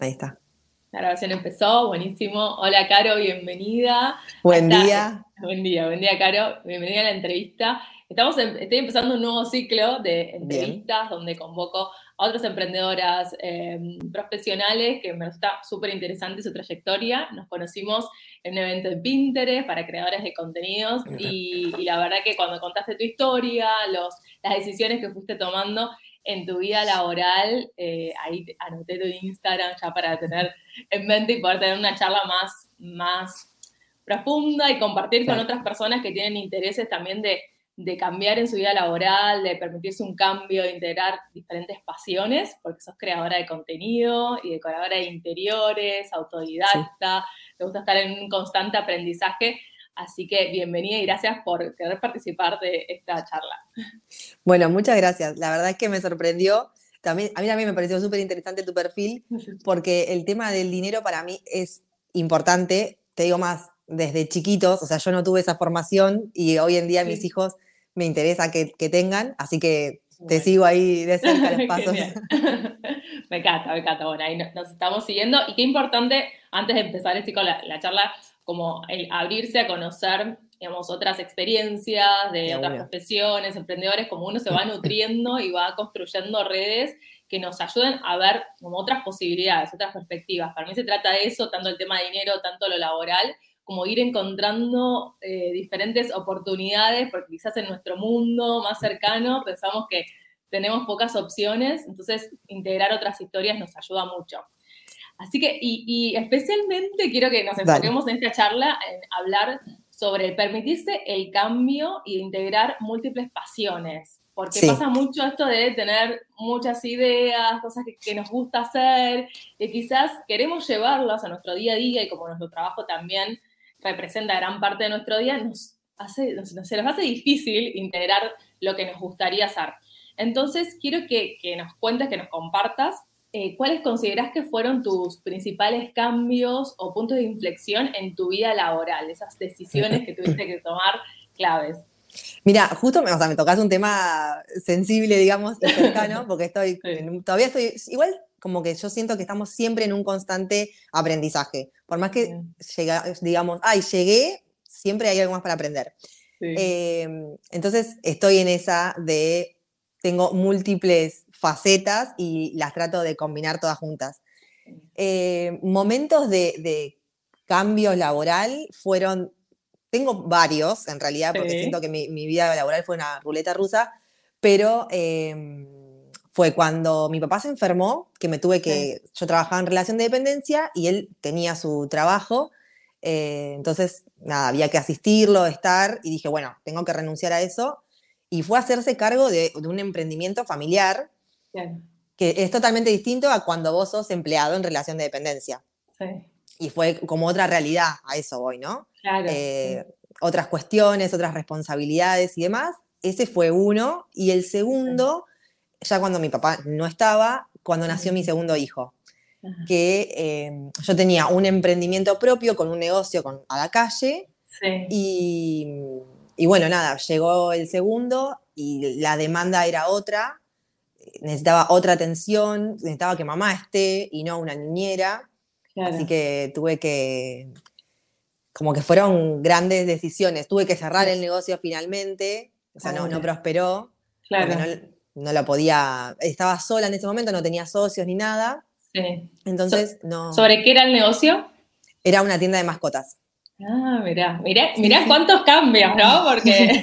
Ahí está. La grabación empezó, buenísimo. Hola, Caro, bienvenida. Buen día. Buen día, buen día, Caro. Bienvenida a la entrevista. Estamos estoy empezando un nuevo ciclo de entrevistas donde convoco a otras emprendedoras em, profesionales que me está súper interesante su trayectoria. Nos conocimos en un evento en Pinterest para creadores de contenidos y, la verdad que cuando contaste tu historia, los, las decisiones que fuiste tomando, en tu vida laboral, eh, ahí anoté tu Instagram ya para tener en mente y poder tener una charla más, más profunda y compartir con otras personas que tienen intereses también de, de, cambiar en su vida laboral, de permitirse un cambio, de integrar diferentes pasiones, porque sos creadora de contenido y decoradora de interiores, autodidacta, te gusta estar en un constante aprendizaje Así que bienvenida y gracias por querer participar de esta charla. Bueno, muchas gracias. La verdad es que me sorprendió. También, a mí también me pareció súper interesante tu perfil, porque el tema del dinero para mí es importante. Te digo más, desde chiquitos, o sea, yo no tuve esa formación y hoy en día mis hijos me interesa que, tengan, así que te sigo ahí de cerca los pasos. me encanta, me encanta. Bueno, ahí nos, estamos siguiendo. Y qué importante, antes de empezar con la, la charla, como el abrirse a conocer, digamos, otras experiencias de otras profesiones, emprendedores, como uno se va nutriendo y va construyendo redes que nos ayuden a ver como otras posibilidades, otras perspectivas. Para mí se trata de eso, tanto el tema de dinero, tanto lo laboral, como ir encontrando eh, diferentes oportunidades, porque quizás en nuestro mundo más cercano pensamos que tenemos pocas opciones, entonces integrar otras historias nos ayuda mucho. Así que, y, especialmente quiero que nos enfoquemos en esta charla en hablar sobre el permitirse el cambio y integrar múltiples pasiones. Porque pasa mucho esto de tener muchas ideas, cosas que, nos gusta hacer, que quizás queremos llevarlas a nuestro día a día y como nuestro trabajo también representa gran parte de nuestro día, nos hace, se nos hace difícil integrar lo que nos gustaría hacer. Entonces, quiero que, que nos cuentes, que nos compartas eh, ¿cuáles consideras que fueron tus principales cambios o puntos de inflexión en tu vida laboral? Esas decisiones que tuviste que tomar claves. Mira, justo me, o sea, me tocas un tema sensible, digamos, y cercano, porque estoy, todavía estoy, igual como que yo siento que estamos siempre en un constante aprendizaje. Por más que llega, digamos, ay, llegué, siempre hay algo más para aprender. Em, entonces estoy en esa de, tengo múltiples facetas y las trato de combinar todas juntas. Eh, momentos de, cambio laboral fueron, tengo varios en realidad, porque siento que mi, vida laboral fue una ruleta rusa, pero em, fue cuando mi papá se enfermó, que me tuve que, yo trabajaba en relación de dependencia y él tenía su trabajo, eh, entonces, nada, había que asistirlo, estar, y dije, bueno, tengo que renunciar a eso. Y fue a hacerse cargo de, de un emprendimiento familiar que es totalmente distinto a cuando vos sos empleado en relación de dependencia. Y fue como otra realidad, a eso voy, ¿no? Eh, otras cuestiones, otras responsabilidades y demás. Ese fue uno. Y el segundo, ya cuando mi papá no estaba, cuando nació mi segundo hijo. Que em, yo tenía un emprendimiento propio con un negocio con, a la calle. Y, y bueno, nada, llegó el segundo y la demanda era otra necesitaba otra atención, necesitaba que mamá esté y no una niñera. Así que tuve que, como que fueron grandes decisiones. Tuve que cerrar el negocio finalmente, o sea, no, no prosperó. Claro. no, no lo podía, estaba sola en ese momento, no tenía socios ni nada. Sí. Entonces, no. ¿Sobre qué era el negocio? Era una tienda de mascotas. Ah, mirá, mirá, mirá cuántos cambios, ¿no? Porque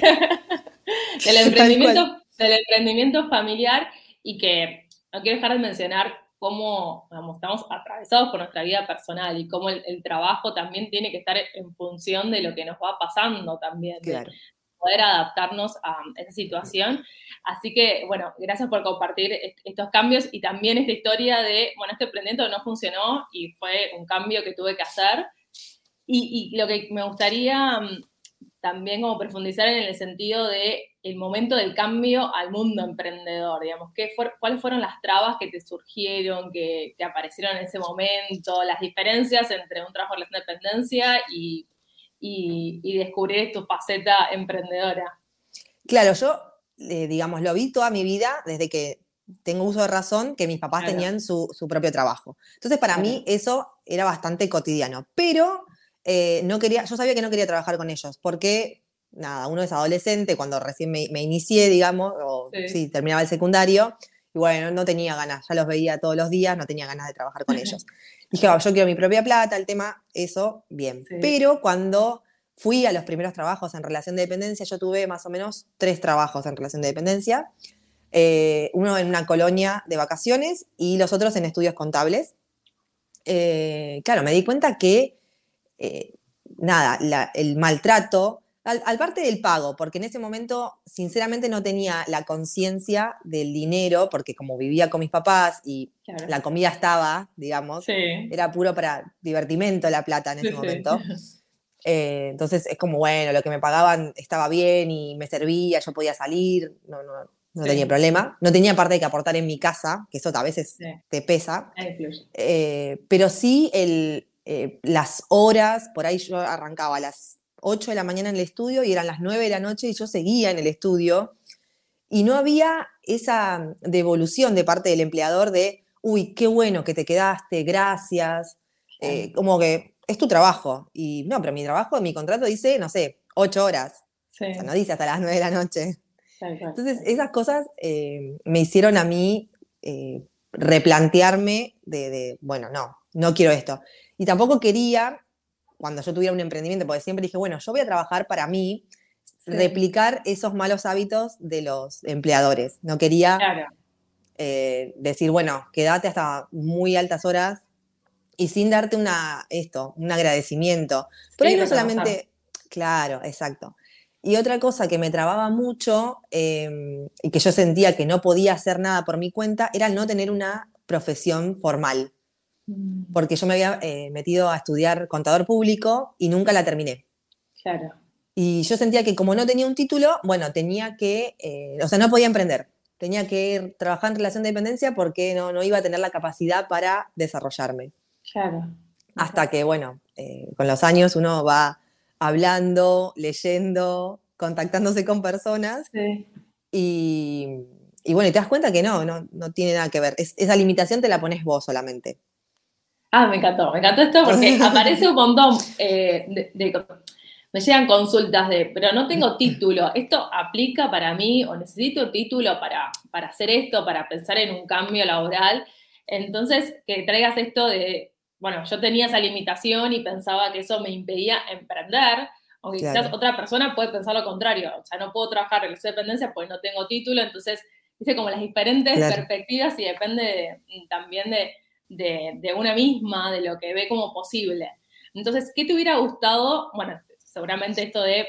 el emprendimiento, del emprendimiento familiar y que no quiero dejar de mencionar cómo estamos atravesados por nuestra vida personal y cómo el, trabajo también tiene que estar en función de lo que nos va pasando también. Claro. poder adaptarnos a esa situación. Así que, bueno, gracias por compartir estos cambios y también esta historia de, bueno, este emprendimiento no funcionó y fue un cambio que tuve que hacer. Y, y lo que me gustaría mm, también como profundizar en el sentido de el momento del cambio al mundo emprendedor, digamos, ¿qué ¿cuáles fueron las trabas que te surgieron, que, te aparecieron en ese momento, las diferencias entre un trabajo de dependencia y, y, descubrir tu faceta emprendedora? Claro, yo, eh, digamos, lo vi toda mi vida desde que tengo uso de razón que mis papás tenían su, propio trabajo. Entonces, para mí eso era bastante cotidiano. Pero eh, no quería, yo sabía que no quería trabajar con ellos, porque, nada, uno es adolescente, cuando recién me, inicié, digamos, o sí. terminaba el secundario, y bueno, no tenía ganas, ya los veía todos los días, no tenía ganas de trabajar con ellos. Dije, oh, yo quiero mi propia plata, el tema, eso, bien. Pero cuando fui a los primeros trabajos en relación de dependencia, yo tuve más o menos tres trabajos en relación de dependencia. Eh, uno en una colonia de vacaciones y los otros en estudios contables. Eh, claro, me di cuenta que, eh, nada, el maltrato, al, parte del pago, porque en ese momento, sinceramente, no tenía la conciencia del dinero, porque como vivía con mis papás y la comida estaba, digamos, era puro para divertimento la plata en ese momento. entonces es como, bueno, lo que me pagaban estaba bien y me servía, yo podía salir, no, no, no tenía problema. No tenía parte que aportar en mi casa, que eso a veces te pesa. Eh, pero sí el, eh, las horas, por ahí yo arrancaba a las 8 de la mañana en el estudio y eran las 9 de la noche y yo seguía en el estudio. Y no había esa devolución de parte del empleador de, uy, qué bueno que te quedaste, gracias. Eh, como que es tu trabajo. Y no, pero mi trabajo, mi contrato dice, no sé, 8 horas. O sea, no dice hasta las 9 de la noche. Entonces, esas cosas eh, me hicieron a mí eh, replantearme de, bueno, no, no quiero esto. Y tampoco quería, cuando yo tuviera un emprendimiento, porque siempre dije, bueno, yo voy a trabajar para mí, replicar esos malos hábitos de los empleadores. No quería eh, decir, bueno, quédate hasta muy altas horas y sin darte una, esto, un agradecimiento. Pero ahí no solamente, claro, exacto. Y otra cosa que me trababa mucho em, y que yo sentía que no podía hacer nada por mi cuenta era no tener una profesión formal. Mm. Porque yo me había eh, metido a estudiar contador público y nunca la terminé. Claro. Y yo sentía que como no tenía un título, bueno, tenía que, eh, o sea, no podía emprender. Tenía que trabajar en relación de dependencia porque no, no iba a tener la capacidad para desarrollarme. Claro. Hasta que, bueno, eh, con los años uno va hablando, leyendo, contactándose con personas. Y, bueno, y te das cuenta que no, no, tiene nada que ver. esa limitación te la pones vos solamente. Ah, me encantó, me encantó esto porque aparece un montón eh, de, Me llegan consultas de, pero no tengo título. ¿Esto aplica para mí o necesito título para, para hacer esto, para pensar en un cambio laboral? Entonces, que traigas esto de bueno, yo tenía esa limitación y pensaba que eso me impedía emprender, aunque quizás otra persona puede pensar lo contrario, o sea, no puedo trabajar en la dependencia porque no tengo título, entonces, dice como las diferentes perspectivas y depende también de, de, una misma, de lo que ve como posible. Entonces, ¿qué te hubiera gustado? Bueno, seguramente esto de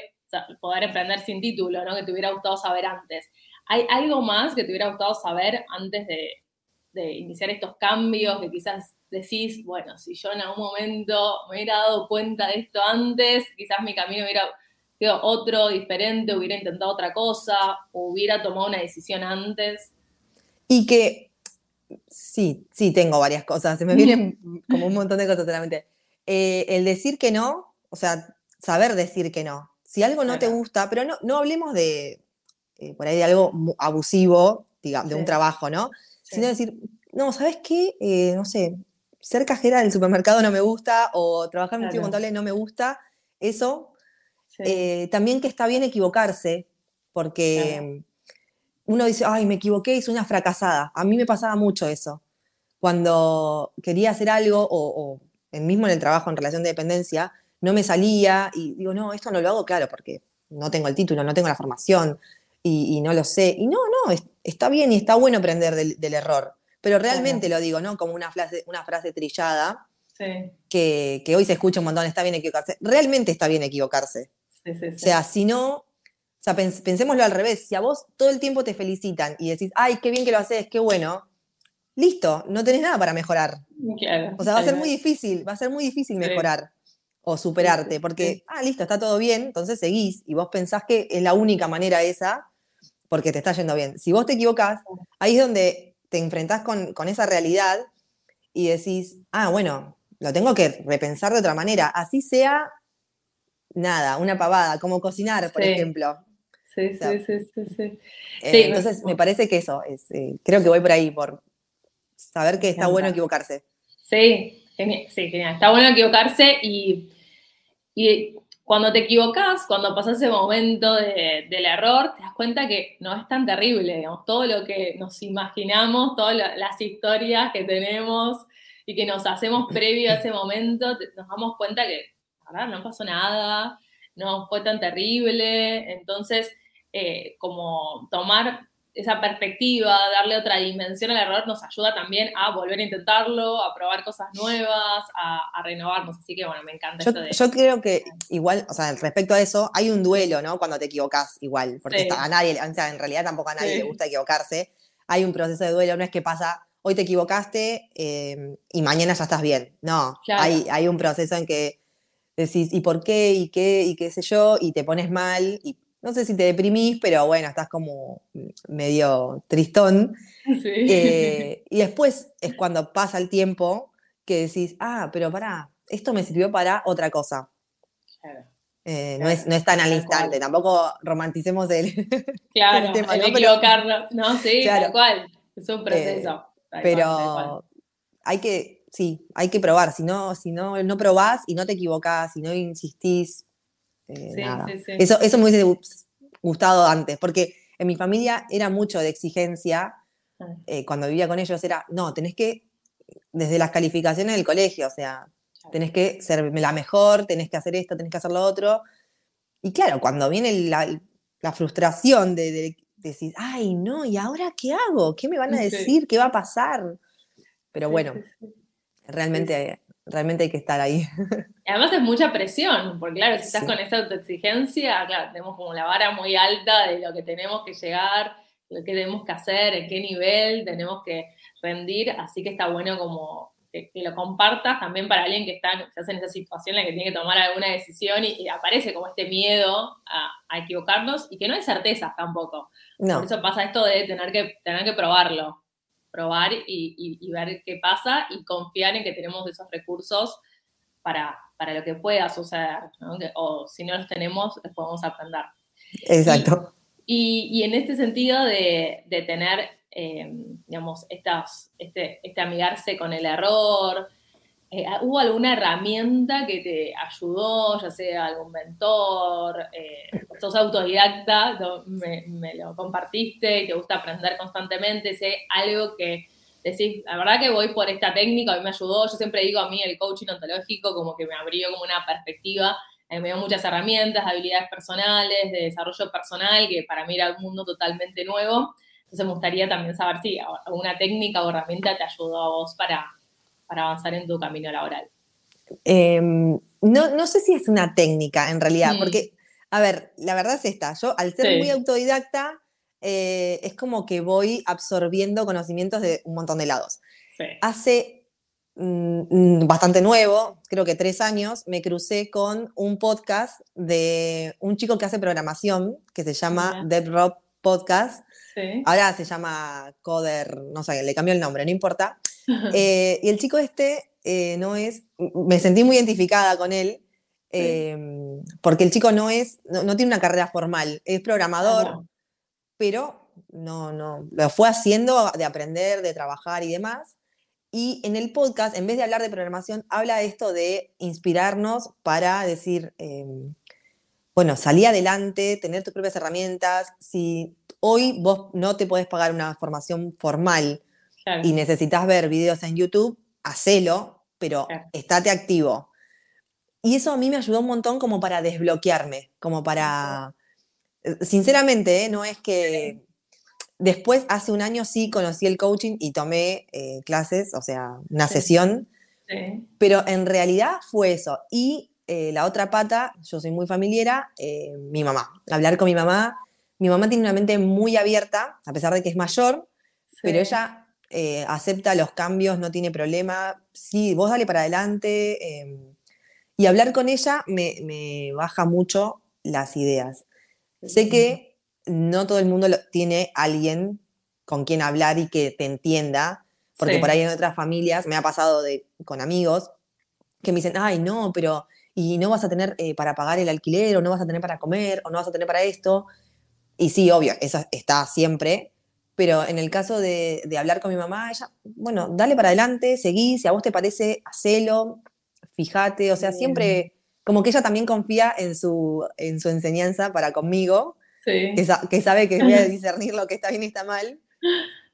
poder emprender sin título, ¿no? Que te hubiera gustado saber antes. ¿Hay algo más que te hubiera gustado saber antes de, de iniciar estos cambios que quizás decís, bueno, si yo en algún momento me hubiera dado cuenta de esto antes, quizás mi camino hubiera sido otro, diferente, hubiera intentado otra cosa, hubiera tomado una decisión antes. Y que sí, sí tengo varias cosas, se me vienen como un montón de cosas solamente. Eh, el decir que no, o sea, saber decir que no. Si algo no te gusta, pero no, no hablemos de, eh, por ahí de algo abusivo, digamos, de un trabajo, ¿no? Sino decir, no, ¿sabes qué? Eh, no sé, ser cajera del supermercado no me gusta o trabajar en un estudio contable no me gusta, eso. También que está bien equivocarse, porque uno dice, ay, me equivoqué, hice una fracasada. A mí me pasaba mucho eso. Cuando quería hacer algo, o, mismo en el trabajo en relación de dependencia, no me salía y digo, no, esto no lo hago, claro, porque no tengo el título, no tengo la formación y, no lo sé. Y no, no, está bien y está bueno aprender del error. Pero realmente lo digo, ¿no? Como una frase, una frase trillada, que, hoy se escucha un montón, está bien equivocarse. Realmente está bien equivocarse. o sea, si no, o sea, pensémoslo al revés, si a vos todo el tiempo te felicitan y decís, ay, qué bien que lo haces, qué bueno, listo, no tenés nada para mejorar. o sea, va a ser muy difícil, va a ser muy difícil mejorar o superarte, porque, ah, listo, está todo bien, entonces seguís y vos pensás que es la única manera esa porque te está yendo bien. Si vos te equivocás, ahí es donde te enfrentás con, esa realidad y decís, ah, bueno, lo tengo que repensar de otra manera, así sea nada, una pavada, como cocinar, por ejemplo. Sí, sí, sí, sí, sí. Eh, entonces, me parece que eso, es, eh, creo que voy por ahí, por saber que está bueno equivocarse. Sí, genial, sí, genial. Está bueno equivocarse y, y cuando te equivocas, cuando pasas ese momento del error, te das cuenta que no es tan terrible, digamos, todo lo que nos imaginamos, todas las historias que tenemos y que nos hacemos previo a ese momento, nos damos cuenta que, verdad, no pasó nada, no fue tan terrible, entonces, eh, como tomar esa perspectiva, darle otra dimensión al error, nos ayuda también a volver a intentarlo, a probar cosas nuevas, a, renovarnos. Así que bueno, me encanta yo, esto de. Yo creo que igual, o sea, respecto a eso, hay un duelo, ¿no? Cuando te equivocas, igual. Porque a nadie, o sea, en realidad tampoco a nadie le gusta equivocarse. Hay un proceso de duelo, no es que pasa, hoy te equivocaste em, y mañana ya estás bien. No, hay, hay un proceso en que decís, ¿y por qué? ¿Y qué? ¿Y qué sé yo? Y te pones mal y no sé si te deprimís, pero bueno, estás como medio tristón. Eh, y después es cuando pasa el tiempo que decís, ah, pero pará, esto me sirvió para otra cosa. Eh, no, es, no es tan al instante, tampoco romanticemos el, claro, tema. El equivocarlo. No, sí, tal cual. Es un proceso. Eh, pero hay que, sí, hay que probar. Si no, si no, no probás y no te equivocás, si no insistís, eh, eso, eso me hubiese gustado antes, porque en mi familia era mucho de exigencia. Eh, cuando vivía con ellos era, no, tenés que, desde las calificaciones del colegio, o sea, tenés que ser la mejor, tenés que hacer esto, tenés que hacer lo otro. Y claro, cuando viene la, frustración de, decir, ay, no, ¿y ahora qué hago? ¿Qué me van a decir? ¿Qué va a pasar? Pero bueno, realmente realmente hay que estar ahí. Además es mucha presión, porque claro, si estás con esta autoexigencia, claro, tenemos como la vara muy alta de lo que tenemos que llegar, lo que tenemos que hacer, en qué nivel tenemos que rendir, así que está bueno como que, lo compartas también para alguien que está en esa situación en la que tiene que tomar alguna decisión y, aparece como este miedo a, equivocarnos y que no hay certezas tampoco. Por eso pasa esto de tener que, tener que probarlo probar y, ver qué pasa y confiar en que tenemos esos recursos para, para lo que pueda suceder, o si no los tenemos, los podemos aprender. Exacto. Y, en este sentido de, tener, eh, digamos, estas, este, este amigarse con el error, eh, ¿Hubo alguna herramienta que te ayudó, ya sea algún mentor? Eh, sos autodidacta, me, lo compartiste y te gusta aprender constantemente, sé algo que decís, la verdad que voy por esta técnica, a mí me ayudó, yo siempre digo a mí el coaching ontológico como que me abrió como una perspectiva, eh, me dio muchas herramientas, habilidades personales, de desarrollo personal, que para mí era un mundo totalmente nuevo. Entonces me gustaría también saber si alguna técnica o herramienta te ayudó a vos para, para avanzar en tu camino laboral? Em, no, sé si es una técnica en realidad, mm. porque, a ver, la verdad es esta, yo al ser muy autodidacta, eh, es como que voy absorbiendo conocimientos de un montón de lados. Hace mm, mm, bastante nuevo, creo que tres años, me crucé con un podcast de un chico que hace programación, que se llama Dead Rob Podcast. Ahora se llama Coder, no sé, le cambió el nombre, no importa. Eh, y el chico este eh, no es, me sentí muy identificada con él, em, porque el chico no es, no, tiene una carrera formal, es programador, pero no, no, lo fue haciendo de aprender, de trabajar y demás. Y en el podcast, en vez de hablar de programación, habla esto de inspirarnos para decir, em, bueno, salí adelante, tener tus propias herramientas. Si hoy vos no te podés pagar una formación formal, y necesitas ver videos en YouTube, hacelo, pero estate activo. Y eso a mí me ayudó un montón como para desbloquearme, como para... Eh, sinceramente, ¿eh? no es que... Después, hace un año sí conocí el coaching y tomé eh, clases, o sea, una sesión, pero en realidad fue eso. Y la otra pata, yo soy muy familiera, mi mamá. Hablar con mi mamá. Mi mamá tiene una mente muy abierta, a pesar de que es mayor, pero ella eh, acepta los cambios, no tiene problema, sí, vos dale para adelante. Em, y hablar con ella me, baja mucho las ideas. Sé que no todo el mundo tiene alguien con quien hablar y que te entienda, porque por ahí en otras familias me ha pasado de, con amigos que me dicen, ay, no, pero y no vas a tener eh, para pagar el alquiler, o no vas a tener para comer, o no vas a tener para esto. y sí, obvio, eso está siempre, pero en el caso de, hablar con mi mamá, ella, bueno, dale para adelante, seguí, si a vos te parece, hacelo, fíjate, o sea, siempre, como que ella también confía en su, en su enseñanza para conmigo, que, sabe que voy a discernir lo que está bien y está mal.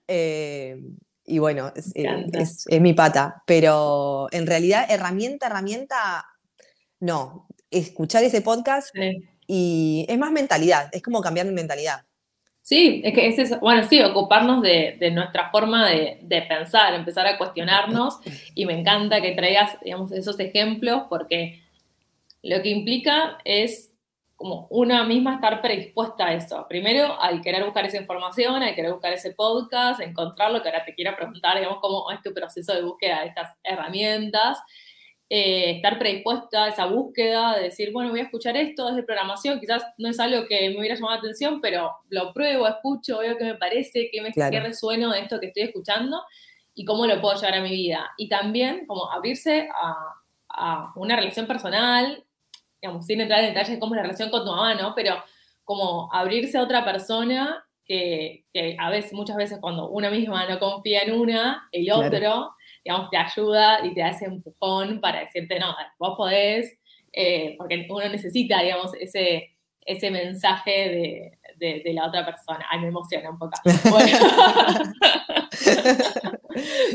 Eh, y bueno, eh, es, mi pata, pero en realidad herramienta, herramienta, no, escuchar ese podcast y es más mentalidad, es como cambiar mi mentalidad. Sí, es que es bueno, sí, ocuparnos de, nuestra forma de, pensar, empezar a cuestionarnos y me encanta que traigas, digamos, esos ejemplos porque lo que implica es como una misma estar predispuesta a eso. Primero, al querer buscar esa información, al querer buscar ese podcast, encontrarlo, que ahora te quiero preguntar, digamos, cómo es tu proceso de búsqueda de estas herramientas. Eh, estar predispuesta a esa búsqueda, de decir, bueno, voy a escuchar esto, es de programación, quizás no es algo que me hubiera llamado la atención, pero lo pruebo, escucho, veo qué me parece, qué, me, qué resueno de esto que estoy escuchando y cómo lo puedo llevar a mi vida. Y también como abrirse a, a una relación personal, digamos, sin entrar en detalles de cómo es la relación con tu mamá, ¿no? Pero como abrirse a otra persona que, que, a veces, muchas veces cuando una misma no confía en una, el otro, digamos, te ayuda y te da ese empujón para decirte, no, vos podés, eh, porque uno necesita, digamos, ese, ese mensaje de, de, la otra persona. Ay, me emociona un poco.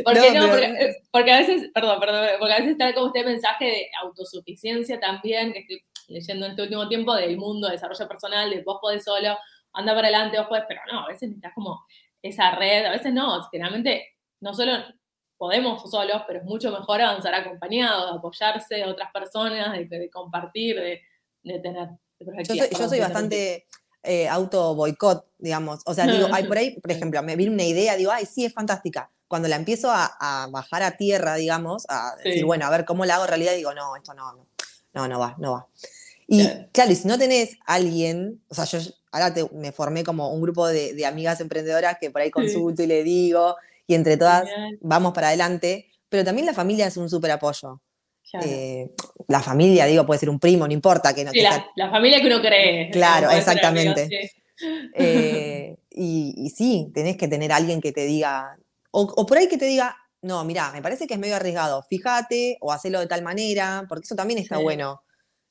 porque no, porque, a veces, perdón, perdón, porque a veces está como este mensaje de autosuficiencia también, que estoy leyendo en este último tiempo, del mundo de desarrollo personal, de vos podés solo, anda para adelante, vos podés, pero no, a veces necesitas como esa red, a veces no, generalmente no solo podemos solos, pero es mucho mejor avanzar acompañados, de apoyarse de otras personas, de, compartir, de, tener. yo soy, bastante eh, auto boicot, digamos. O sea, digo, hay por ahí, por ejemplo, me viene una idea, digo, ay, sí, es fantástica. Cuando la empiezo a, bajar a tierra, digamos, a decir, bueno, a ver cómo la hago en realidad, digo, no, esto no, no, no, no va, no va. Y claro, y si no tenés alguien, o sea, yo ahora me formé como un grupo de, amigas emprendedoras que por ahí consulto y le digo, y entre todas vamos para adelante, pero también la familia es un súper apoyo. Eh, la familia, digo, puede ser un primo, no importa que no sí, la, familia que uno cree. Claro, exactamente. Eh, y, sí, tenés que tener alguien que te diga, o, por ahí que te diga, no, mira, me parece que es medio arriesgado, fíjate o hacelo de tal manera, porque eso también está bueno.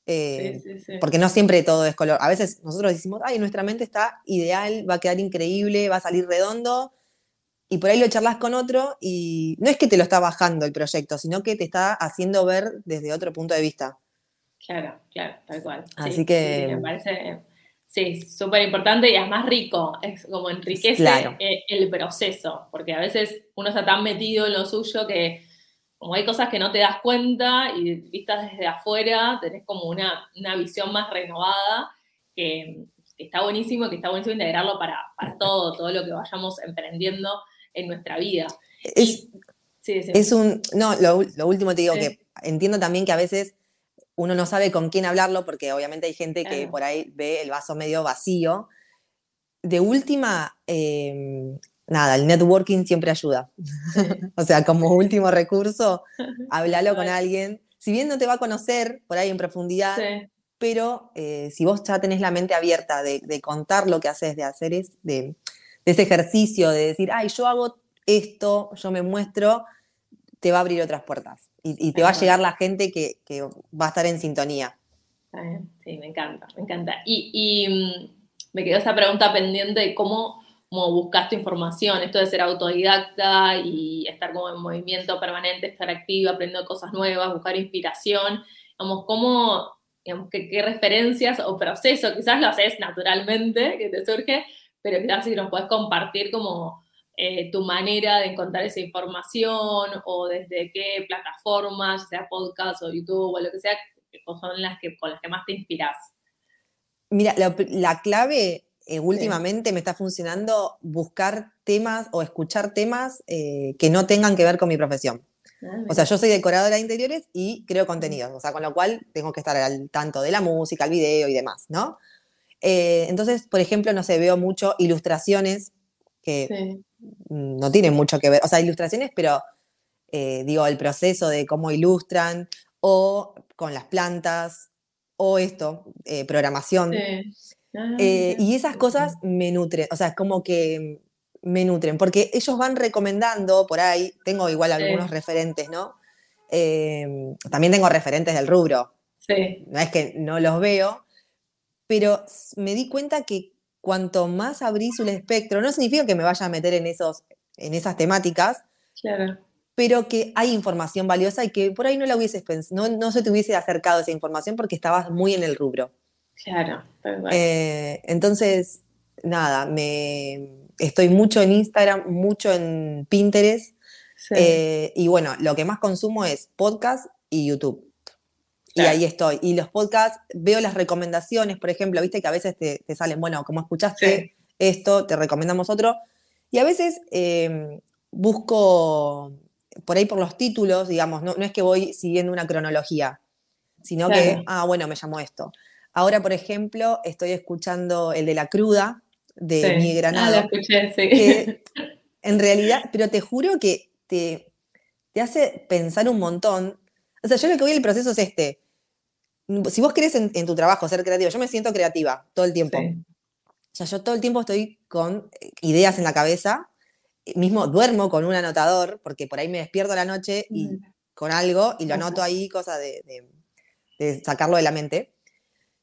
Eh, porque no siempre todo es color. A veces nosotros decimos, ay, nuestra mente está ideal, va a quedar increíble, va a salir redondo, y por ahí lo charlas con otro y no es que te lo está bajando el proyecto, sino que te está haciendo ver desde otro punto de vista. Claro, claro, tal cual. Así que... me parece, sí, súper importante y es más rico, es como enriquece e, el proceso, porque a veces uno está tan metido en lo suyo que como hay cosas que no te das cuenta y vistas desde afuera, tenés como una, visión más renovada que, está buenísimo, que está buenísimo integrarlo para, para todo, todo lo que vayamos emprendiendo en nuestra vida. Es, es un, no, lo, último te digo que entiendo también que a veces uno no sabe con quién hablarlo porque obviamente hay gente que por ahí ve el vaso medio vacío. De última, em, nada, el networking siempre ayuda. o sea, como último recurso, háblalo con alguien. Si bien no te va a conocer por ahí en profundidad, pero eh, si vos ya tenés la mente abierta de, de, contar lo que haces, de hacer es, de, de ese ejercicio de decir, ay, yo hago esto, yo me muestro, te va a abrir otras puertas y, te va a llegar la gente que, va a estar en sintonía. Sí, me encanta, me encanta. Y, mm, me quedó esa pregunta pendiente de cómo, cómo buscaste información, esto de ser autodidacta y estar como en movimiento permanente, estar activa, aprendiendo cosas nuevas, buscar inspiración. Vamos, ¿cómo, digamos, qué, qué referencias o proceso, quizás lo haces naturalmente, que te surge, pero quizás si nos puedes compartir como eh, tu manera de encontrar esa información o desde qué plataformas, sea podcast o YouTube o lo que sea, son las que, con las que más te inspiras. Mira, la, clave eh, últimamente me está funcionando buscar temas o escuchar temas eh, que no tengan que ver con mi profesión. Ah, o sea, yo soy decoradora de interiores y creo contenidos, o sea, con lo cual tengo que estar al tanto de la música, el video y demás, ¿no? Eh, entonces, por ejemplo, no sé, veo mucho ilustraciones que no tienen mucho que ver, o sea, ilustraciones, pero eh, digo, el proceso de cómo ilustran, o con las plantas, o esto, eh, programación. Ah, y esas cosas me nutren, o sea, es como que me nutren, porque ellos van recomendando por ahí, tengo igual algunos referentes, ¿no? También tengo referentes del rubro. No es que no los veo, pero me di cuenta que cuanto más abrís el espectro, no significa que me vaya a meter en, esos, en esas temáticas, claro. pero que hay información valiosa y que por ahí no la hubieses no, no se te hubiese acercado esa información porque estabas muy en el rubro. Claro, eh, entonces, nada, me estoy mucho en Instagram, mucho en Pinterest. Eh, y bueno, lo que más consumo es podcast y YouTube. Y ahí estoy. Y los podcasts, veo las recomendaciones, por ejemplo, viste que a veces te, salen, bueno, como escuchaste esto, te recomendamos otro. Y a veces em, busco por ahí por los títulos, digamos, no, es que voy siguiendo una cronología, sino que, ah, bueno, me llamó esto. Ahora, por ejemplo, estoy escuchando el de la cruda de mi Granado. Ah, escuché, sí. en realidad, pero te juro que te, te hace pensar un montón. O sea, yo lo que voy el proceso es este. Si vos querés en, tu trabajo ser creativa, yo me siento creativa todo el tiempo. O sea, yo todo el tiempo estoy con eh, ideas en la cabeza. Mismo duermo con un anotador, porque por ahí me despierto la noche y mm. con algo y lo anoto ahí, cosa de, de sacarlo de la mente.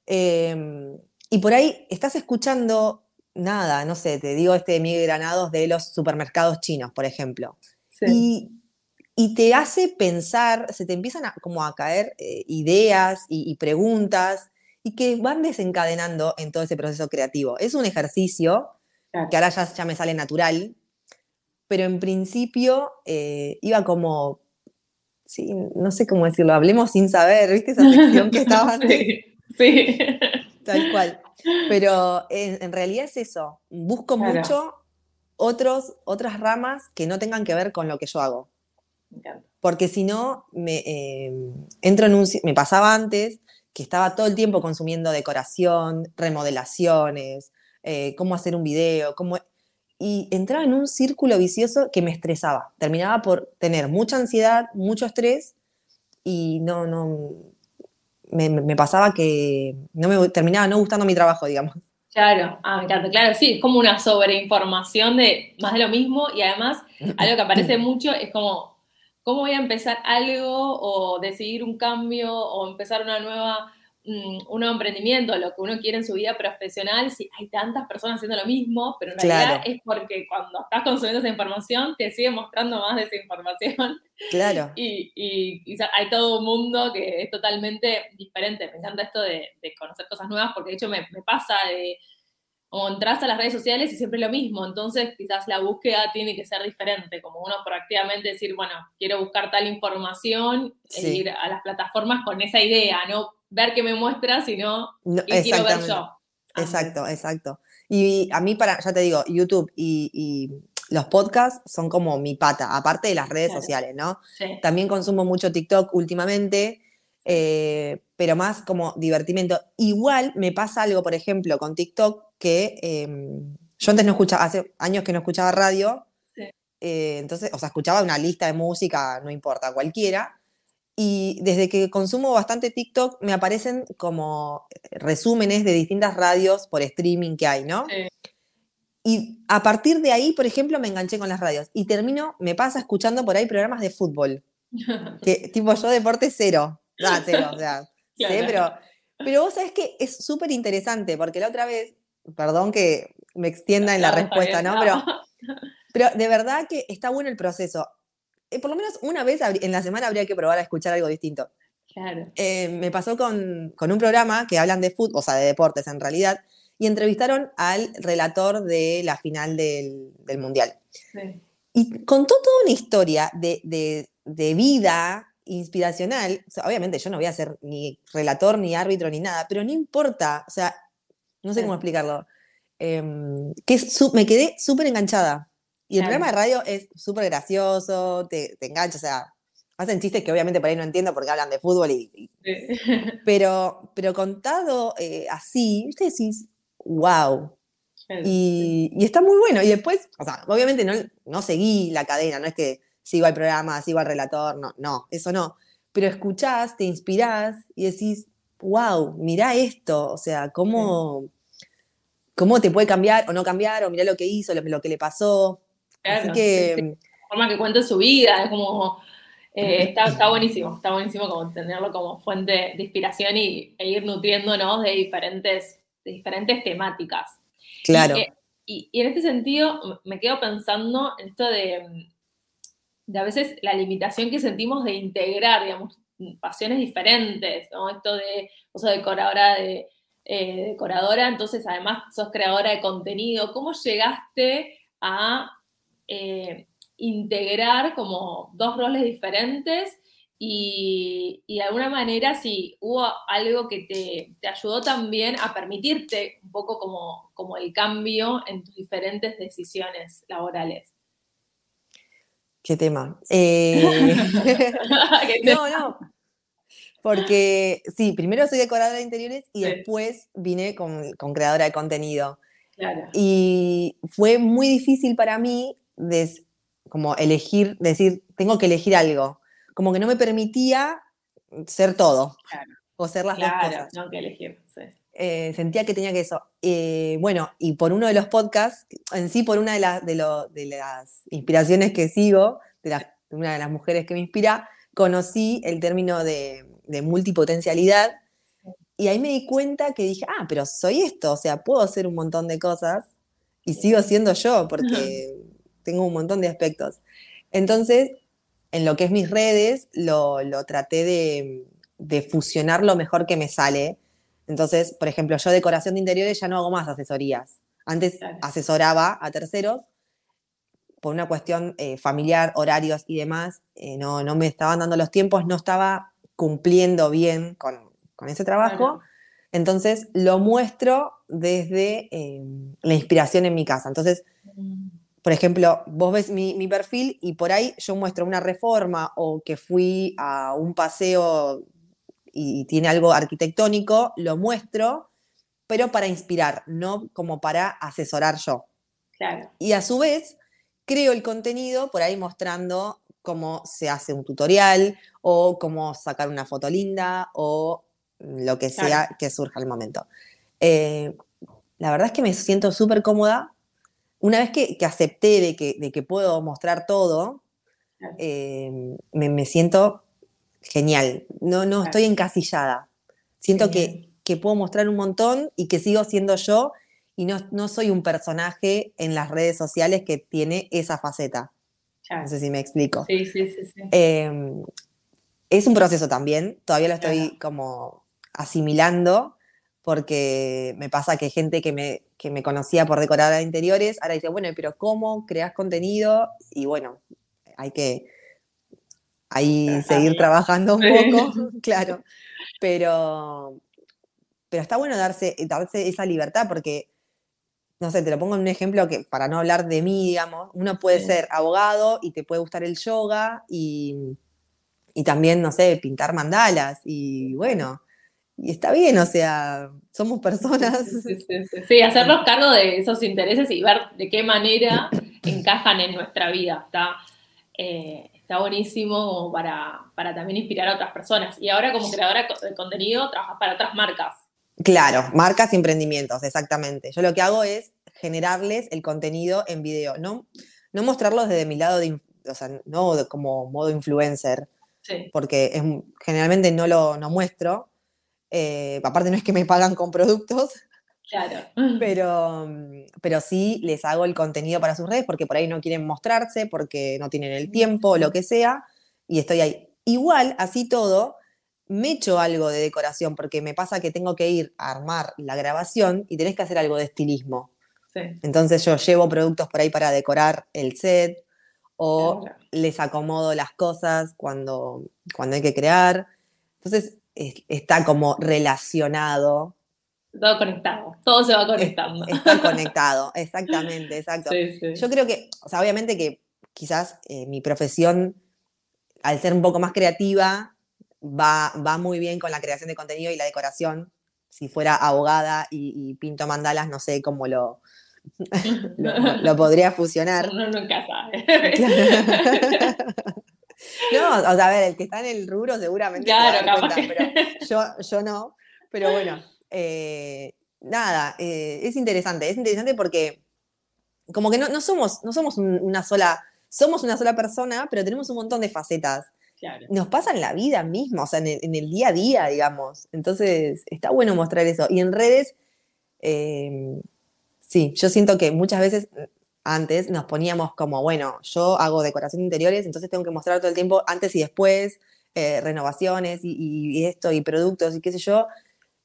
Em, y por ahí estás escuchando nada, no sé, te digo este de Miguel Granados de los supermercados chinos, por ejemplo. Y, te hace pensar, se te empiezan a, como a caer eh, ideas y, preguntas y que van desencadenando en todo ese proceso creativo. Es un ejercicio que ahora ya, me sale natural, pero en principio eh, iba como, sí, no sé cómo decirlo, hablemos sin saber, ¿viste esa sección que estaba antes? Sí. Tal cual. Pero en, realidad es eso. Busco mucho otros, otras ramas que no tengan que ver con lo que yo hago. Porque si no, me, em, entro en un... Me pasaba antes que estaba todo el tiempo consumiendo decoración, remodelaciones, eh, cómo hacer un video, cómo... Y entraba en un círculo vicioso que me estresaba. Terminaba por tener mucha ansiedad, mucho estrés y no, no, me, pasaba que no me terminaba no gustando mi trabajo, digamos. Claro, ah, me encanta. Claro, sí, es como una sobreinformación de más de lo mismo y además algo que aparece mucho es como, ¿cómo voy a empezar algo o decidir un cambio o empezar una nueva Mm, un emprendimiento, lo que uno quiere en su vida profesional, si hay tantas personas haciendo lo mismo, pero en realidad es porque cuando estás consumiendo esa información te sigue mostrando más de esa información. Claro. Y, hay todo un mundo que es totalmente diferente. Me encanta esto de, conocer cosas nuevas porque de hecho me, pasa de o entras a las redes sociales y siempre lo mismo, entonces quizás la búsqueda tiene que ser diferente, como uno proactivamente decir, bueno, quiero buscar tal información e ir a las plataformas con esa idea, no ver qué me muestra, sino no, quiero ver yo. Exacto, exacto. Y a mí, para, ya te digo, YouTube y, los podcasts son como mi pata, aparte de las redes sociales, ¿no? También consumo mucho TikTok últimamente, eh, pero más como divertimento. Igual me pasa algo, por ejemplo, con TikTok, que em, yo antes no escuchaba, hace años que no escuchaba radio, eh, entonces, o sea, escuchaba una lista de música, no importa, cualquiera, y desde que consumo bastante TikTok, me aparecen como resúmenes de distintas radios por streaming que hay, ¿no? Y a partir de ahí, por ejemplo, me enganché con las radios. Y termino, me pasa escuchando por ahí programas de fútbol. que tipo yo deporte cero. Ah, cero, o sea, pero, pero vos sabés que es súper interesante, porque la otra vez, perdón que me extienda en la respuesta, ¿no? Pero, pero de verdad que está bueno el proceso. Eh, por lo menos una vez en la semana habría que probar a escuchar algo distinto. Claro. Eh, me pasó con, un programa que hablan de fútbol, o sea, de deportes en realidad, y entrevistaron al relator de la final del, Mundial. Sí. Y contó toda una historia de, vida inspiracional. obviamente yo no voy a ser ni relator, ni árbitro, ni nada, pero no importa, o sea, no sé cómo explicarlo. Em, que me quedé súper enganchada. Y el programa de radio es súper gracioso, te, te, engancha, o sea, hacen chistes que obviamente por ahí no entiendo porque hablan de fútbol, y, pero, pero contado eh, así, viste decís, wow. Y, está muy bueno. Y después, o sea, obviamente no, no seguí la cadena, no es que sigo al programa, sigo al relator, no, no, eso no. Pero escuchás, te inspirás y decís, wow, mirá esto, o sea, cómo cómo te puede cambiar o no cambiar, o mira lo que hizo, lo, que le pasó. Así que... Forma que cuente su vida, es como... Eh, está, está, buenísimo, está buenísimo como tenerlo como fuente de inspiración y, e ir nutriéndonos de diferentes, de diferentes temáticas. Claro. Y, y, en este sentido me quedo pensando en esto de, de a veces la limitación que sentimos de integrar, digamos, pasiones diferentes, ¿no? Esto de, o sea, decoradora de, eh, decoradora, entonces además sos creadora de contenido. ¿Cómo llegaste a eh, integrar como dos roles diferentes y, de alguna manera si hubo algo que te, ayudó también a permitirte un poco como, como el cambio en tus diferentes decisiones laborales? ¿Qué tema? Eh, no, no. Porque sí, primero soy decoradora de interiores y después vine con, creadora de contenido. Claro. Y fue muy difícil para mí como elegir, decir, tengo que elegir algo. Como que no me permitía ser todo. Claro. O ser las dos cosas. Tengo que elegir, eh, sentía que tenía que eso. Eh, bueno, y por uno de los podcasts, en sí por una de, las de, las inspiraciones que sigo, de, una de las mujeres que me inspira, conocí el término de, multipotencialidad y ahí me di cuenta que dije, ah, pero soy esto, o sea, puedo hacer un montón de cosas y sigo siendo yo porque tengo un montón de aspectos. Entonces, en lo que es mis redes, lo, traté de, de fusionar lo mejor que me sale entonces, por ejemplo, yo decoración de interiores ya no hago más asesorías. Antes asesoraba a terceros por una cuestión eh, familiar, horarios y demás. Eh, no, no me estaban dando los tiempos, no estaba cumpliendo bien con, ese trabajo. Entonces lo muestro desde eh, la inspiración en mi casa. Entonces, por ejemplo, vos ves mi, mi, perfil y por ahí yo muestro una reforma o que fui a un paseo y tiene algo arquitectónico, lo muestro, pero para inspirar, no como para asesorar yo. Claro. Y a su vez, creo el contenido por ahí mostrando cómo se hace un tutorial o cómo sacar una foto linda o lo que sea que surja al momento. Eh, la verdad es que me siento súper cómoda. Una vez que, acepté de que, de que, puedo mostrar todo, eh, me, me, siento genial. No, no estoy encasillada. Siento que, puedo mostrar un montón y que sigo siendo yo y no, soy un personaje en las redes sociales que tiene esa faceta. No sé si me explico. Sí, sí, sí. Em, es un proceso también, todavía lo estoy como asimilando, porque me pasa que gente que me, que me conocía por decorar de interiores, ahora dice, bueno, pero ¿cómo creas contenido? Y bueno, hay que ahí seguir trabajando un poco, claro. Pero, pero está bueno darse, darse esa libertad porque, no sé, te lo pongo en un ejemplo que para no hablar de mí, digamos, uno puede ser abogado y te puede gustar el yoga y, y también, no sé, pintar mandalas y bueno. Y está bien, o sea, somos personas. Sí, sí, sí, hacernos cargo de esos intereses y ver de qué manera encajan en nuestra vida. Está, eh, está buenísimo para, para también inspirar a otras personas. Y ahora como creadora de contenido trabajas para otras marcas. Claro, marcas y emprendimientos, exactamente. Yo lo que hago es generarles el contenido en video, no, no mostrarlos desde mi lado, de, o sea, no como modo influencer, porque es, generalmente no lo no muestro. Eh, aparte no es que me pagan con productos, Claro. Pero, mm, pero sí les hago el contenido para sus redes porque por ahí no quieren mostrarse, porque no tienen el tiempo, o lo que sea, y estoy ahí. Igual, así todo, me echo algo de decoración porque me pasa que tengo que ir a armar la grabación y tenés que hacer algo de estilismo. Entonces yo llevo productos por ahí para decorar el set o les acomodo las cosas cuando, cuando hay que crear. Entonces está como relacionado todo conectado, todo se va conectando. Está conectado, exactamente, exacto. Yo creo que, o sea, obviamente que quizás eh, mi profesión, al ser un poco más creativa, va, va muy bien con la creación de contenido y la decoración. Si fuera abogada y, pinto mandalas, no sé cómo lo, lo, podría fusionar. Uno nunca sabe. No, o sea, a ver, el que está en el rubro seguramente. Claro, pero yo, yo no. Pero bueno, eh, nada, eh, es interesante, es interesante porque como que no, somos, no somos una sola, somos una sola persona, pero tenemos un montón de facetas. Nos pasa en la vida misma, o sea, en el, día a día, digamos. Entonces, está bueno mostrar eso. Y en redes, eh, sí, yo siento que muchas veces antes nos poníamos como, bueno, yo hago decoración de interiores, entonces tengo que mostrar todo el tiempo antes y después, eh, renovaciones y, esto, y productos y qué sé yo,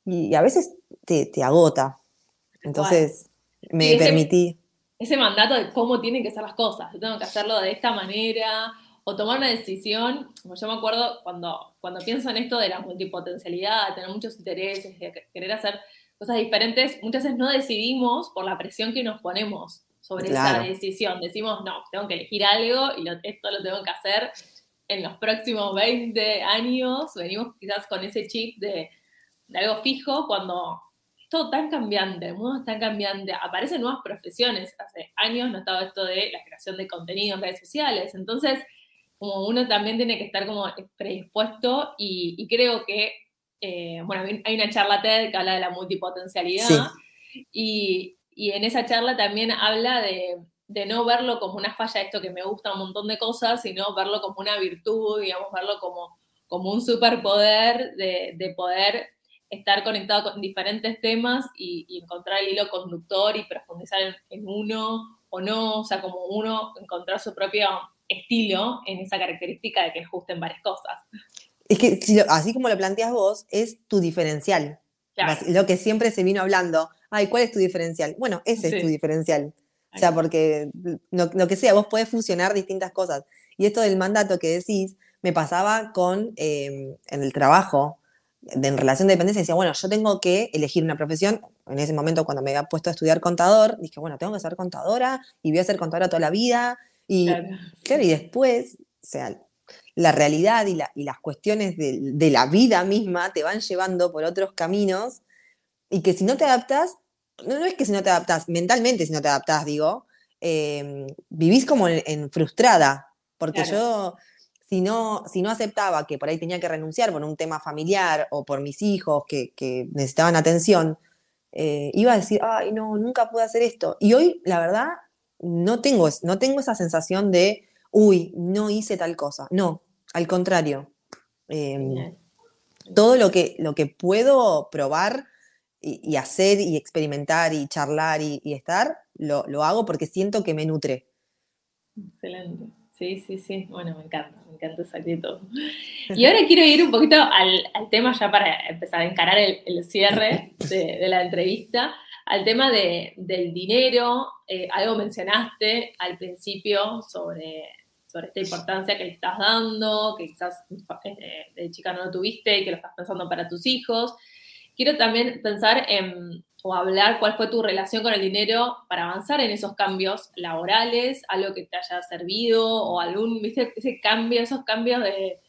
y, a veces te, agota. Entonces me permití. Ese mandato de cómo tienen que ser las cosas, yo tengo que hacerlo de esta manera, o tomar una decisión, como yo me acuerdo cuando, cuando pienso en esto de la multipotencialidad, de tener muchos intereses, de querer hacer cosas diferentes, muchas veces no decidimos por la presión que nos ponemos sobre esa decisión. Decimos, no, tengo que elegir algo y esto lo tengo que hacer en los próximos 20 años. Venimos quizás con ese chip de, algo fijo cuando es todo tan cambiante, el mundo es tan cambiante, aparecen nuevas profesiones. Hace años no estaba esto de la creación de contenido en redes sociales. Entonces, como uno también tiene que estar como predispuesto y, creo que, eh, bueno, hay una charla TED que habla de la multipotencialidad y, y en esa charla también habla de, no verlo como una falla, esto que me gusta un montón de cosas, sino verlo como una virtud, digamos, verlo como, como un superpoder de, poder estar conectado con diferentes temas y, encontrar el hilo conductor y profundizar en, uno o no, o sea, como uno encontrar su propio estilo en esa característica de que le gusten varias cosas. Es que así como lo planteas vos, es tu diferencial. Lo que siempre se vino hablando ay, ¿cuál es tu diferencial? Bueno, ese es tu diferencial. O sea, porque lo, que sea, vos podés fusionar distintas cosas. Y esto del mandato que decís, me pasaba con, em, en el trabajo, en relación de dependencia, decía, bueno, yo tengo que elegir una profesión. En ese momento, cuando me había puesto a estudiar contador, dije, bueno, tengo que ser contadora y voy a ser contadora toda la vida. Y, claro. y después, o sea, la realidad y, las cuestiones de, de, la vida misma te van llevando por otros caminos y que si no te adaptas, no, es que si no te adaptás, mentalmente si no te adaptás, digo, em, vivís como en, frustrada, porque yo, si no, si no aceptaba que por ahí tenía que renunciar por un tema familiar o por mis hijos que, necesitaban atención, eh, iba a decir, ay, no, nunca pude hacer esto. Y hoy, la verdad, no tengo, no tengo esa sensación de, uy, no hice tal cosa. No, al contrario. Em, todo lo que, lo que puedo probar y, hacer y experimentar y charlar y, estar, lo, lo, hago porque siento que me nutre. Excelente. Sí, sí, sí. Bueno, me encanta, me encanta esa actitud. Y ahora quiero ir un poquito al, al tema ya para empezar a encarar el, el cierre de, de, la entrevista, al tema de, del dinero. Eh, algo mencionaste al principio sobre, sobre esta importancia que le estás dando, que quizás eh, de chica no lo tuviste y que lo estás pensando para tus hijos. Quiero también pensar en, o hablar cuál fue tu relación con el dinero para avanzar en esos cambios laborales, algo que te haya servido o algún, viste, ese cambio, esos cambios de,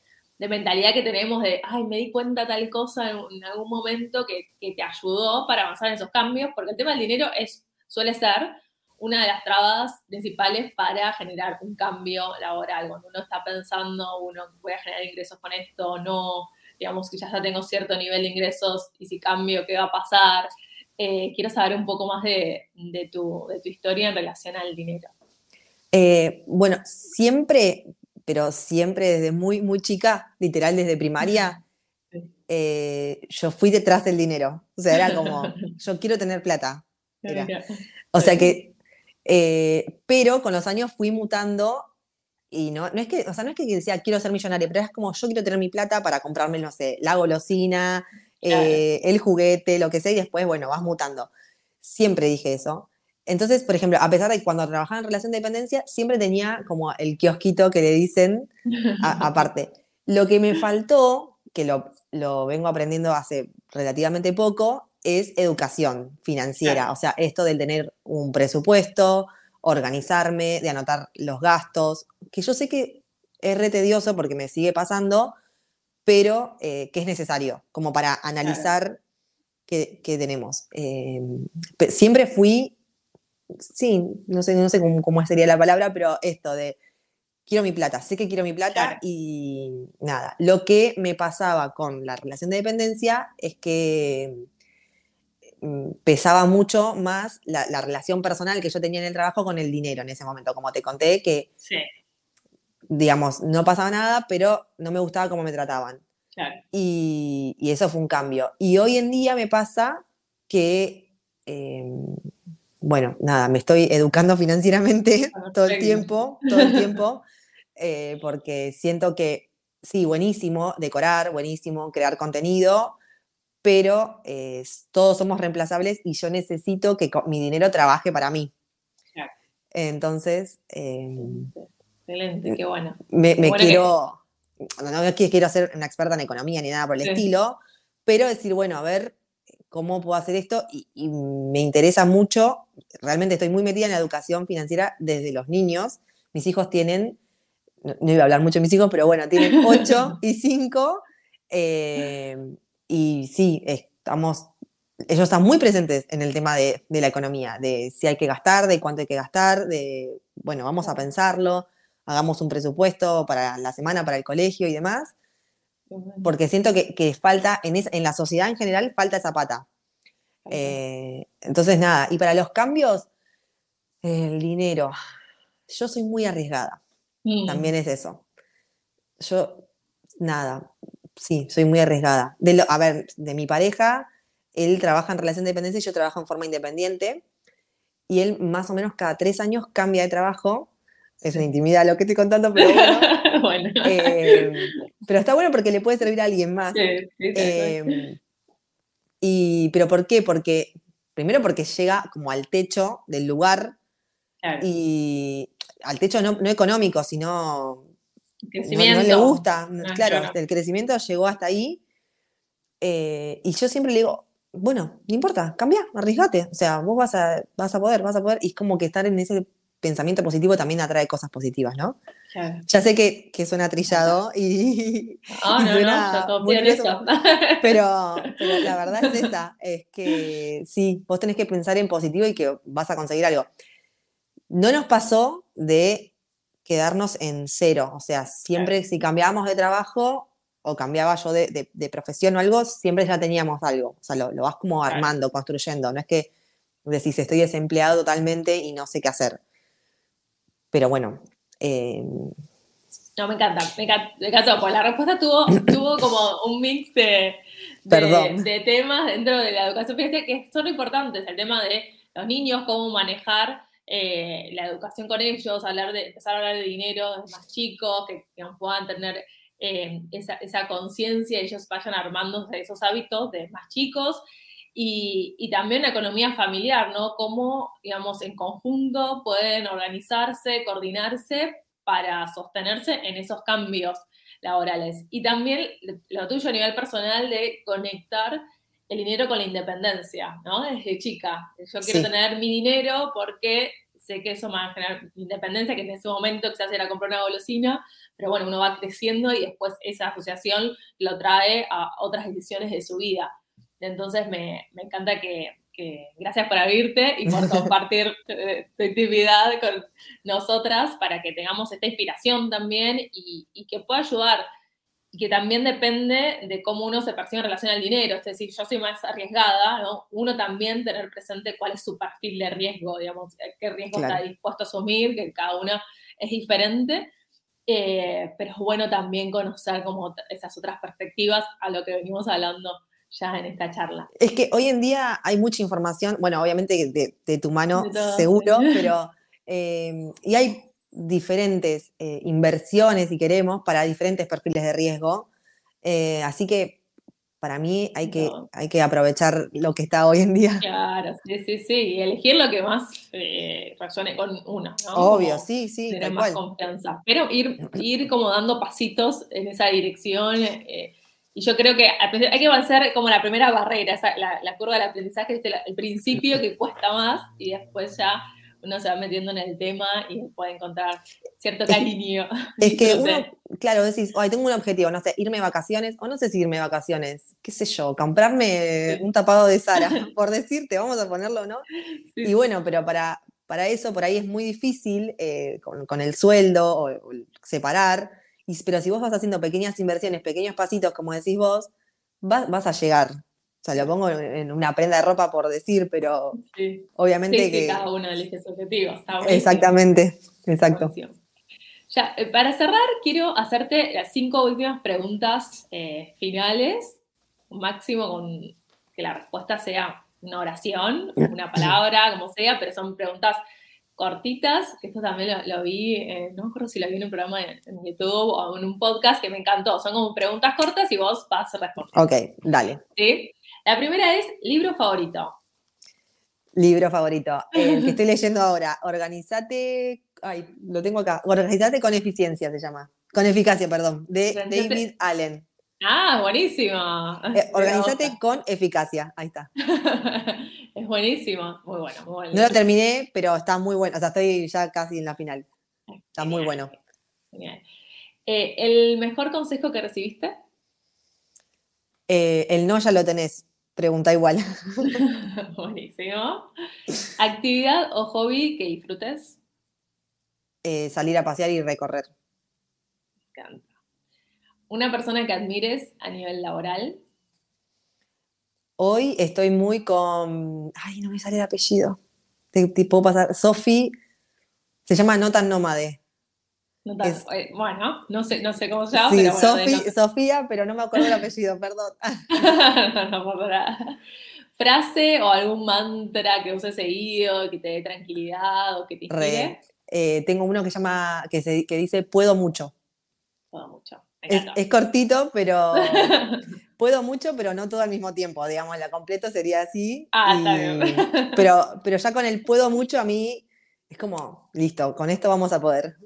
mentalidad que tenemos de, ay, me di cuenta tal cosa en, algún momento que, te ayudó para avanzar en esos cambios, porque el tema del dinero es, suele ser una de las trabas principales para generar un cambio laboral. Cuando uno está pensando, uno voy a generar ingresos con esto, no, digamos que ya, tengo cierto nivel de ingresos y si cambio, ¿qué va a pasar? Eh, quiero saber un poco más de, tu, historia en relación al dinero. Eh, bueno, siempre, pero siempre desde muy, muy chica, literal desde primaria, eh, yo fui detrás del dinero. O sea, era como, yo quiero tener plata. O sea que, pero con los años fui mutando y no, no es que, o sea, no es que decía quiero ser millonaria, pero es como yo quiero tener mi plata para comprarme, no sé, la golosina, eh, el juguete, lo que sea, y después, bueno, vas mutando. Siempre dije eso. Entonces, por ejemplo, a pesar de que cuando trabajaba en relación de dependencia, siempre tenía como el kiosquito que le dicen aparte. Lo que me faltó, que lo, lo, vengo aprendiendo hace relativamente poco, es educación financiera. O sea, esto del tener un presupuesto, organizarme, de anotar los gastos, que yo sé que es re tedioso porque me sigue pasando, pero eh, que es necesario, como para analizar qué, tenemos. Em, siempre fui, sí, no sé, no sé cómo, sería la palabra, pero esto de quiero mi plata, sé que quiero mi plata y nada. Lo que me pasaba con la relación de dependencia es que pesaba mucho más la, relación personal que yo tenía en el trabajo con el dinero en ese momento, como te conté, que, digamos, no pasaba nada, pero no me gustaba cómo me trataban. Y, eso fue un cambio. Y hoy en día me pasa que, em, bueno, nada, me estoy educando financieramente todo el tiempo, todo el tiempo, eh, porque siento que, sí, buenísimo decorar, buenísimo crear contenido, pero eh, todos somos reemplazables y yo necesito que mi dinero trabaje para mí. Entonces... Em, Excelente, qué bueno. Me, quiero... No, no quiero ser una experta en economía ni nada por el estilo, pero decir, bueno, a ver cómo puedo hacer esto y, me interesa mucho, realmente estoy muy metida en la educación financiera desde los niños. Mis hijos tienen, no, iba a hablar mucho de mis hijos, pero bueno, tienen 8 y 5. Y sí, estamos, ellos están muy presentes en el tema de, la economía, de si hay que gastar, de cuánto hay que gastar, de, bueno, vamos a pensarlo, hagamos un presupuesto para la semana, para el colegio y demás, porque siento que, falta, en, en la sociedad en general, falta esa pata. Eh, entonces, nada, y para los cambios, el dinero, yo soy muy arriesgada, mm. también es eso. Yo, nada, sí, soy muy arriesgada. De a ver, de mi pareja, él trabaja en relación de dependencia y yo trabajo en forma independiente. Y él más o menos cada tres años cambia de trabajo. Es una intimidad lo que estoy contando, pero bueno. Eh, pero está bueno porque le puede servir a alguien más. Sí, em, y, pero ¿por qué? Porque, primero porque llega como al techo del lugar. Y al techo no, no económico, sino no, le gusta, claro, el crecimiento llegó hasta ahí. Eh, y yo siempre le digo, bueno, no importa, cambia, arriesgate. O sea, vos vas a, vas a poder, vas a poder. Y es como que estar en ese pensamiento positivo también atrae cosas positivas, ¿no? Ya sé que, que, suena trillado y. Ah, no, no, ya eso. Pero, pero la verdad es esa: es que sí, vos tenés que pensar en positivo y que vas a conseguir algo. No nos pasó de quedarnos en cero. O sea, siempre si cambiábamos de trabajo o cambiaba yo de, profesión o algo, siempre ya teníamos algo. O sea, lo, vas como armando, construyendo. No es que decís estoy desempleado totalmente y no sé qué hacer. Pero bueno. Em, no, me encanta, me encanta, Pues la respuesta tuvo, tuvo como un mix de, de, temas dentro de la educación fíjate que son importantes. El tema de los niños, cómo manejar eh, la educación con ellos, hablar de, empezar a hablar de dinero desde más chicos, que, puedan tener eh, esa, esa conciencia ellos vayan armando esos hábitos de más chicos. Y, y, también la economía familiar, ¿no? Cómo, digamos, en conjunto pueden organizarse, coordinarse para sostenerse en esos cambios laborales. Y también lo tuyo a nivel personal de conectar el dinero con la independencia, ¿no? Desde chica. Yo quiero tener mi dinero porque sé que eso me va a generar independencia, que en ese momento quizás era comprar una golosina, pero bueno, uno va creciendo y después esa asociación lo trae a otras decisiones de su vida. Entonces me, me encanta que, que, gracias por abrirte y por compartir eh, tu actividad con nosotras para que tengamos esta inspiración también y, y que pueda ayudar y que también depende de cómo uno se percibe en relación al dinero. Es decir, yo soy más arriesgada, ¿no? Uno también tener presente cuál es su perfil de riesgo, digamos, qué riesgo está dispuesto a asumir, que cada uno es diferente. Eh, pero es bueno también conocer como esas otras perspectivas a lo que venimos hablando ya en esta charla. Es que hoy en día hay mucha información, bueno, obviamente de, tu mano seguro, pero eh, y hay diferentes eh, inversiones, si queremos, para diferentes perfiles de riesgo. Eh, así que para mí hay que, hay que aprovechar lo que está hoy en día. Claro, sí, sí, sí, y elegir lo que más eh, resuene con uno. ¿no? Obvio, sí, sí. Tener más confianza. Pero ir, ir como dando pasitos en esa dirección. y yo creo que hay que avanzar como la primera barrera, la, curva del aprendizaje, el principio que cuesta más y después ya uno se va metiendo en el tema y puede encontrar cierto cariño. Es que uno, claro, decís, ay, tengo un objetivo, no sé, irme de vacaciones, o no sé si irme de vacaciones, qué sé yo, comprarme un tapado de Sara, por decirte, vamos a ponerlo, ¿no? Y bueno, pero para, para eso por ahí es muy difícil eh, con, el sueldo o, separar, y, pero si vos vas haciendo pequeñas inversiones, pequeños pasitos, como decís vos, vas a llegar. Sea, lo pongo en una prenda de ropa por decir, pero obviamente que... cada uno elige su objetivo. Exactamente, exacto. Ya, eh, para cerrar, quiero hacerte las cinco últimas preguntas eh, finales, máximo con que la respuesta sea una oración, una palabra, como sea, pero son preguntas cortitas, que esto también lo, vi, eh, no me acuerdo si lo vi en un programa en, YouTube o en un podcast que me encantó. Son como preguntas cortas y vos vas a responder. Ok, dale. ¿Sí? La primera es libro favorito. Libro favorito. El que estoy leyendo ahora. Organizate. Ay, lo tengo acá. Organizate con eficiencia se llama. Con eficacia, perdón. De David Allen. Ah, buenísimo. Eh, organizate con eficacia. Ahí está. es buenísimo. Muy bueno, muy bueno. No lo terminé, pero está muy bueno. O sea, estoy ya casi en la final. Está muy bueno. Genial. Eh, ¿El mejor consejo que recibiste? Eh, el no ya lo tenés. Pregunta igual. Buenísimo. ¿Actividad o hobby que disfrutes? salir a pasear y recorrer. Me encanta. ¿Una persona que admires a nivel laboral? Hoy estoy muy con. Ay, no me sale el apellido. Te, puedo pasar. Sofi. Se llama No tan. Eh, bueno, no sé, no sé cómo se llama. Sí, pero Sofía, pero no me acuerdo el apellido, perdón. no, no, ¿Frase o algún mantra que uses seguido, que te dé tranquilidad o que te inspire? Eh, tengo uno que llama, que, se, que dice puedo mucho. Puedo mucho. Es, cortito, pero puedo mucho, pero no todo al mismo tiempo, digamos, la completo sería así. Ah, está bien. pero, pero ya con el puedo mucho a mí es como, listo, con esto vamos a poder.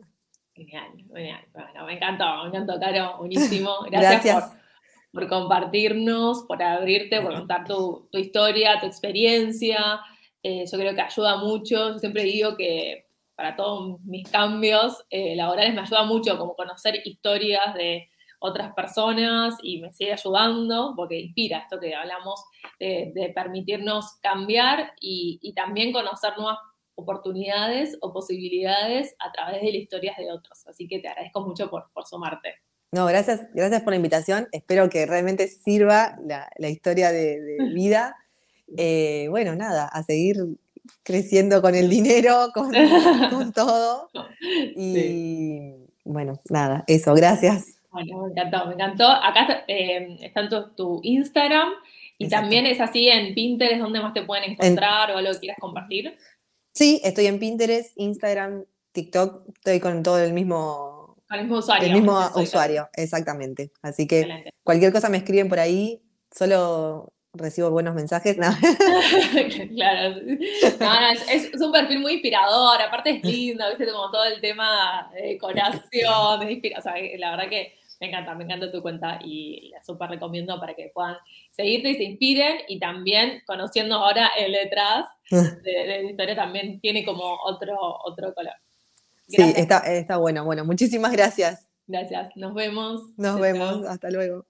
Genial, genial. Bueno, me encantó, me encantó, Caro, buenísimo. Gracias, Por, compartirnos, por abrirte, por contar tu, historia, tu experiencia. Eh, yo creo que ayuda mucho. Yo siempre digo que para todos mis cambios eh, laborales me ayuda mucho como conocer historias de otras personas y me sigue ayudando porque inspira esto que hablamos de, permitirnos cambiar y, y, también conocer nuevas oportunidades o posibilidades a través de las historias de otros. Así que te agradezco mucho por, por sumarte. No, gracias, gracias por la invitación. Espero que realmente sirva la, historia de, vida. Eh, bueno, nada, a seguir creciendo con el dinero, con, todo. Y bueno, nada, eso, gracias. Bueno, me encantó, me encantó. Acá eh, está tu, Instagram y también es así en Pinterest, donde más te pueden encontrar o algo que quieras compartir. Sí, estoy en Pinterest, Instagram, TikTok, estoy con todo el mismo, el mismo usuario. El mismo usuario, exactamente. Así que cualquier cosa me escriben por ahí, solo recibo buenos mensajes. claro. es, un perfil muy inspirador, aparte es lindo, viste, como todo el tema de decoración, de o sea, la verdad que me encanta, me encanta tu cuenta y la súper recomiendo para que puedan seguirte y se inspiren y también conociendo ahora el detrás de, la historia también tiene como otro, otro color. Sí, está, está bueno. Bueno, muchísimas gracias. Gracias. Nos vemos. Nos vemos. Hasta luego.